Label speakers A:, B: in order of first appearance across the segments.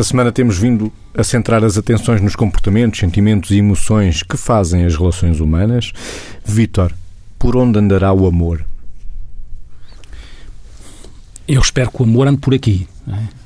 A: Esta semana temos vindo a centrar as atenções nos comportamentos, sentimentos e emoções que fazem as relações humanas. Vítor, por onde andará o amor?
B: Eu espero que o amor ande por aqui. É?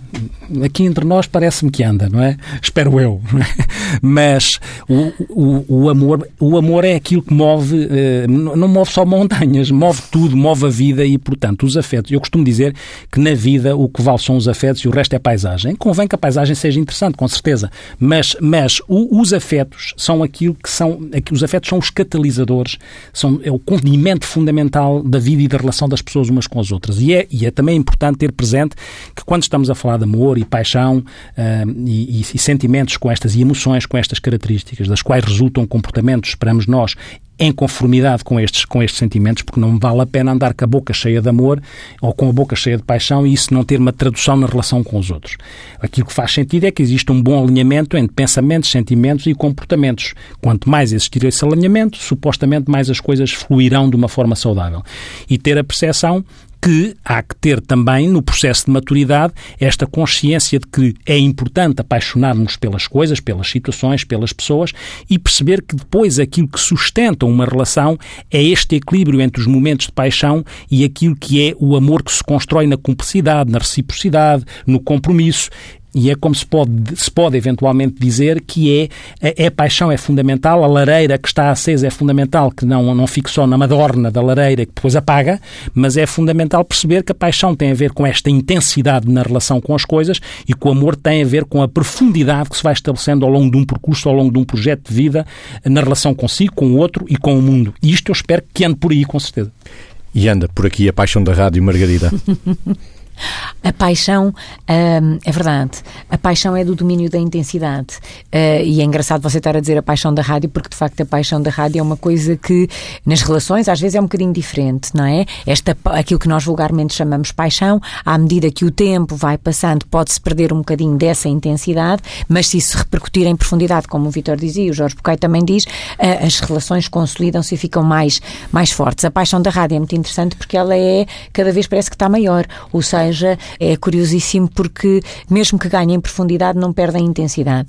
B: Aqui entre nós parece-me que anda, não é? Espero eu. É? Mas o, o, o, amor, o amor é aquilo que move, eh, não move só montanhas, move tudo, move a vida e, portanto, os afetos. Eu costumo dizer que na vida o que vale são os afetos e o resto é paisagem. Convém que a paisagem seja interessante, com certeza, mas, mas o, os afetos são aquilo que são, os afetos são os catalisadores, são, é o condimento fundamental da vida e da relação das pessoas umas com as outras. E é, e é também importante ter presente que quando estamos a falar de amor e paixão uh, e, e, sentimentos com estas e emoções com estas características, das quais resultam comportamentos, esperamos nós, em conformidade com estes, com estes sentimentos, porque não vale a pena andar com a boca cheia de amor ou com a boca cheia de paixão e isso não ter uma tradução na relação com os outros. Aquilo que faz sentido é que existe um bom alinhamento entre pensamentos, sentimentos e comportamentos. Quanto mais existir esse alinhamento, supostamente mais as coisas fluirão de uma forma saudável. E ter a percepção que há que ter também, no processo de maturidade, esta consciência de que é importante apaixonar-nos pelas coisas, pelas situações, pelas pessoas e perceber que depois aquilo que sustenta uma relação é este equilíbrio entre os momentos de paixão e aquilo que é o amor que se constrói na cumplicidade, na reciprocidade, no compromisso e é como se pode, se pode eventualmente dizer que é a, é a, paixão é fundamental, a lareira que está acesa é fundamental, que não, não fique só na madorna da lareira que depois apaga, mas é fundamental perceber que a paixão tem a ver com esta intensidade na relação com as coisas e que o amor tem a ver com a profundidade que se vai estabelecendo ao longo de um percurso, ao longo de um projeto de vida, na relação consigo, com o outro e com o mundo. E isto eu espero que ande por aí, com certeza.
A: E anda por aqui a paixão da rádio, Margarida.
C: A paixão, hum, é verdade, a paixão é do domínio da intensidade. Uh, e é engraçado você estar a dizer a paixão da rádio, porque de facto a paixão da rádio é uma coisa que nas relações às vezes é um bocadinho diferente, não é? Esta, aquilo que nós vulgarmente chamamos paixão, à medida que o tempo vai passando, pode-se perder um bocadinho dessa intensidade, mas se isso repercutir em profundidade, como o Vitor dizia, o Jorge Bocai também diz, uh, as relações consolidam-se e ficam mais, mais fortes. A paixão da rádio é muito interessante porque ela é, cada vez parece que está maior, ou seja, seja, é curiosíssimo porque, mesmo que ganhem profundidade, não perdem intensidade.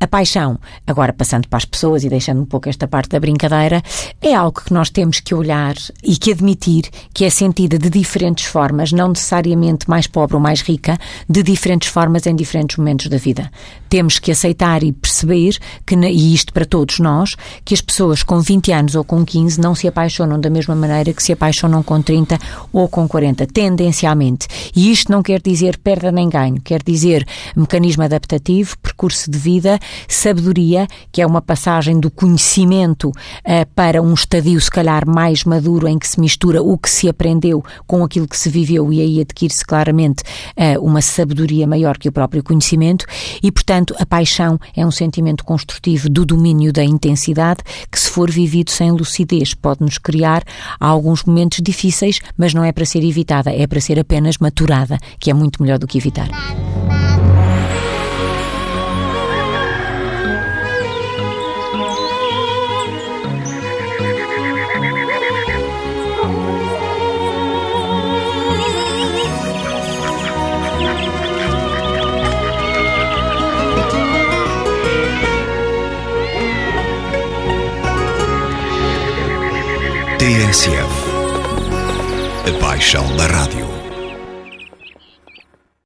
C: A paixão, agora passando para as pessoas e deixando um pouco esta parte da brincadeira, é algo que nós temos que olhar e que admitir que é sentida de diferentes formas, não necessariamente mais pobre ou mais rica, de diferentes formas em diferentes momentos da vida. Temos que aceitar e perceber que, e isto para todos nós, que as pessoas com 20 anos ou com 15 não se apaixonam da mesma maneira que se apaixonam com 30 ou com 40, tendencialmente. E isto não quer dizer perda nem ganho, quer dizer mecanismo adaptativo, percurso de vida, sabedoria, que é uma passagem do conhecimento uh, para um estadio, se calhar, mais maduro, em que se mistura o que se aprendeu com aquilo que se viveu e aí adquire-se claramente uh, uma sabedoria maior que o próprio conhecimento. E, portanto, a paixão é um sentimento construtivo do domínio da intensidade que, se for vivido sem lucidez, pode nos criar alguns momentos difíceis, mas não é para ser evitada, é para ser apenas maturada, que é muito melhor do que evitar.
D: TSF. A paixão da rádio.